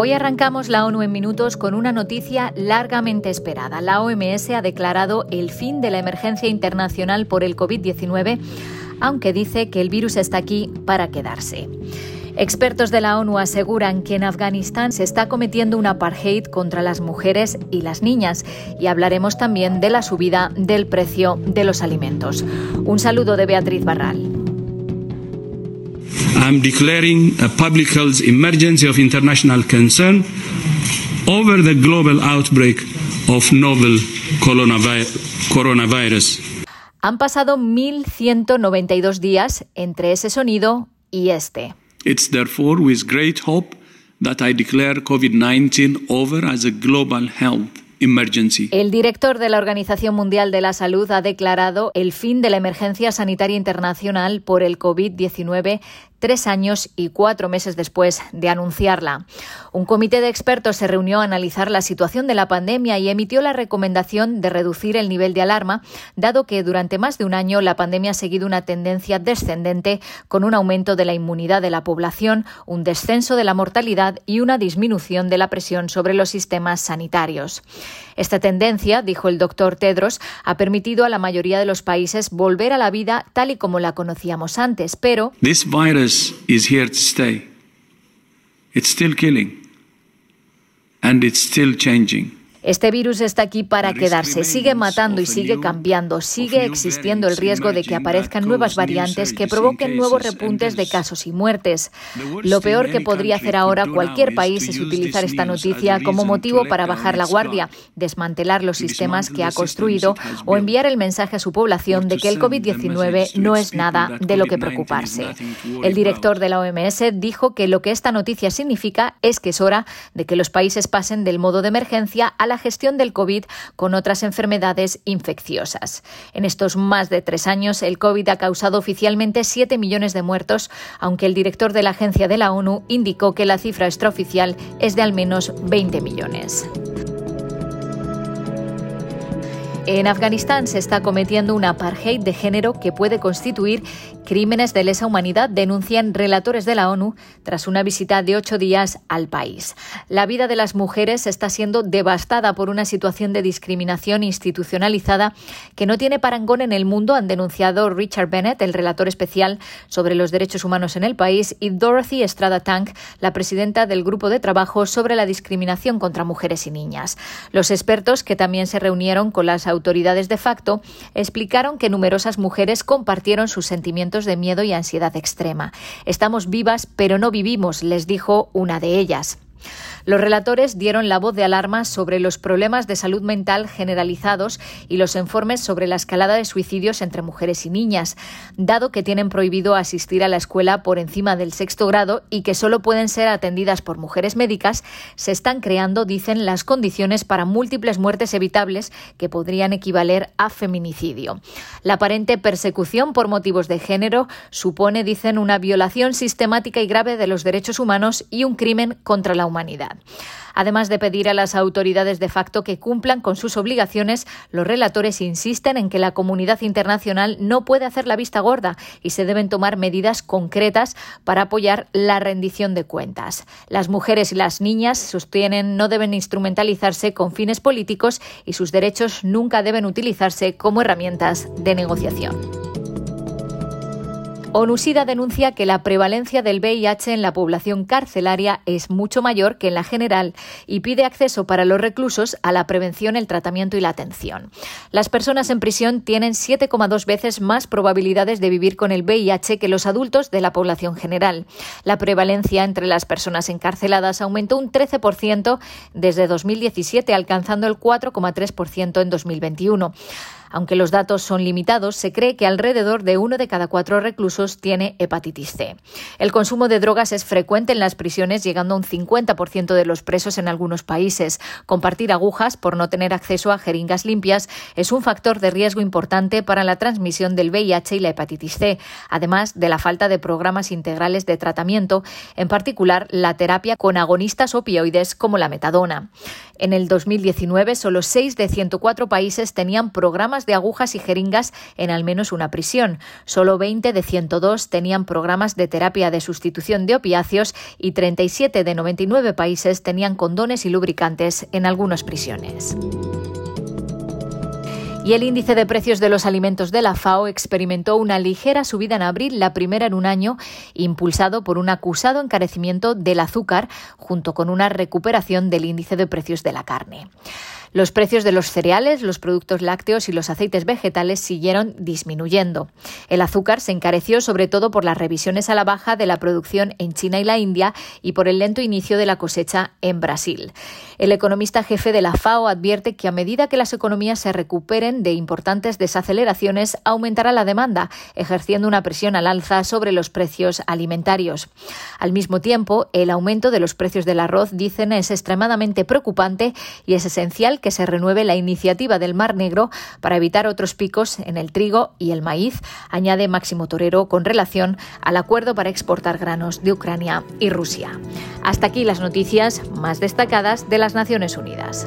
Hoy arrancamos la ONU en minutos con una noticia largamente esperada. La OMS ha declarado el fin de la emergencia internacional por el COVID-19, aunque dice que el virus está aquí para quedarse. Expertos de la ONU aseguran que en Afganistán se está cometiendo un apartheid contra las mujeres y las niñas y hablaremos también de la subida del precio de los alimentos. Un saludo de Beatriz Barral. I'm declaring a public health emergency of international concern over the global outbreak of novel coronavirus. Han pasado 1.192 días entre ese sonido y este. It's therefore with great hope that I declare COVID-19 over as a global health el director de la Organización Mundial de la Salud ha declarado el fin de la emergencia sanitaria internacional por el COVID-19 tres años y cuatro meses después de anunciarla. Un comité de expertos se reunió a analizar la situación de la pandemia y emitió la recomendación de reducir el nivel de alarma, dado que durante más de un año la pandemia ha seguido una tendencia descendente con un aumento de la inmunidad de la población, un descenso de la mortalidad y una disminución de la presión sobre los sistemas sanitarios. Esta tendencia, dijo el doctor Tedros, ha permitido a la mayoría de los países volver a la vida tal y como la conocíamos antes, pero is here to stay. It's still killing. And it's still changing. Este virus está aquí para quedarse, sigue matando y sigue cambiando, sigue existiendo el riesgo de que aparezcan nuevas variantes que provoquen nuevos repuntes de casos y muertes. Lo peor que podría hacer ahora cualquier país es utilizar esta noticia como motivo para bajar la guardia, desmantelar los sistemas que ha construido o enviar el mensaje a su población de que el COVID-19 no es nada de lo que preocuparse. El director de la OMS dijo que lo que esta noticia significa es que es hora de que los países pasen del modo de emergencia a la gestión del COVID con otras enfermedades infecciosas. En estos más de tres años, el COVID ha causado oficialmente 7 millones de muertos, aunque el director de la agencia de la ONU indicó que la cifra extraoficial es de al menos 20 millones. En Afganistán se está cometiendo un apartheid de género que puede constituir crímenes de lesa humanidad, denuncian relatores de la ONU tras una visita de ocho días al país. La vida de las mujeres está siendo devastada por una situación de discriminación institucionalizada que no tiene parangón en el mundo, han denunciado Richard Bennett, el relator especial sobre los derechos humanos en el país, y Dorothy Estrada Tank, la presidenta del Grupo de Trabajo sobre la Discriminación contra Mujeres y Niñas. Los expertos, que también se reunieron con las autoridades de facto, explicaron que numerosas mujeres compartieron sus sentimientos de miedo y ansiedad extrema. Estamos vivas, pero no vivimos, les dijo una de ellas. Los relatores dieron la voz de alarma sobre los problemas de salud mental generalizados y los informes sobre la escalada de suicidios entre mujeres y niñas, dado que tienen prohibido asistir a la escuela por encima del sexto grado y que solo pueden ser atendidas por mujeres médicas, se están creando, dicen, las condiciones para múltiples muertes evitables que podrían equivaler a feminicidio. La aparente persecución por motivos de género supone, dicen, una violación sistemática y grave de los derechos humanos y un crimen contra la humanidad. Además de pedir a las autoridades de facto que cumplan con sus obligaciones, los relatores insisten en que la comunidad internacional no puede hacer la vista gorda y se deben tomar medidas concretas para apoyar la rendición de cuentas. Las mujeres y las niñas, sostienen, no deben instrumentalizarse con fines políticos y sus derechos nunca deben utilizarse como herramientas de negociación. ONUSIDA denuncia que la prevalencia del VIH en la población carcelaria es mucho mayor que en la general y pide acceso para los reclusos a la prevención, el tratamiento y la atención. Las personas en prisión tienen 7,2 veces más probabilidades de vivir con el VIH que los adultos de la población general. La prevalencia entre las personas encarceladas aumentó un 13% desde 2017, alcanzando el 4,3% en 2021. Aunque los datos son limitados, se cree que alrededor de uno de cada cuatro reclusos tiene hepatitis C. El consumo de drogas es frecuente en las prisiones, llegando a un 50% de los presos en algunos países. Compartir agujas por no tener acceso a jeringas limpias es un factor de riesgo importante para la transmisión del VIH y la hepatitis C, además de la falta de programas integrales de tratamiento, en particular la terapia con agonistas opioides como la metadona. En el 2019, solo 6 de 104 países tenían programas pruebas de agujas y jeringas en al menos una prisión. Solo 20 de 102 tenían programas de terapia de sustitución de opiáceos y 37 de 99 países tenían condones y lubricantes en algunas prisiones. Y el índice de precios de los alimentos de la FAO experimentó una ligera subida en abril, la primera en un año, impulsado por un acusado encarecimiento del azúcar, junto con una recuperación del índice de precios de la carne. Los precios de los cereales, los productos lácteos y los aceites vegetales siguieron disminuyendo. El azúcar se encareció sobre todo por las revisiones a la baja de la producción en China y la India y por el lento inicio de la cosecha en Brasil. El economista jefe de la FAO advierte que a medida que las economías se recuperen de importantes desaceleraciones, aumentará la demanda, ejerciendo una presión al alza sobre los precios alimentarios. Al mismo tiempo, el aumento de los precios del arroz, dicen, es extremadamente preocupante y es esencial que se renueve la iniciativa del Mar Negro para evitar otros picos en el trigo y el maíz, añade Máximo Torero con relación al acuerdo para exportar granos de Ucrania y Rusia. Hasta aquí las noticias más destacadas de las Naciones Unidas.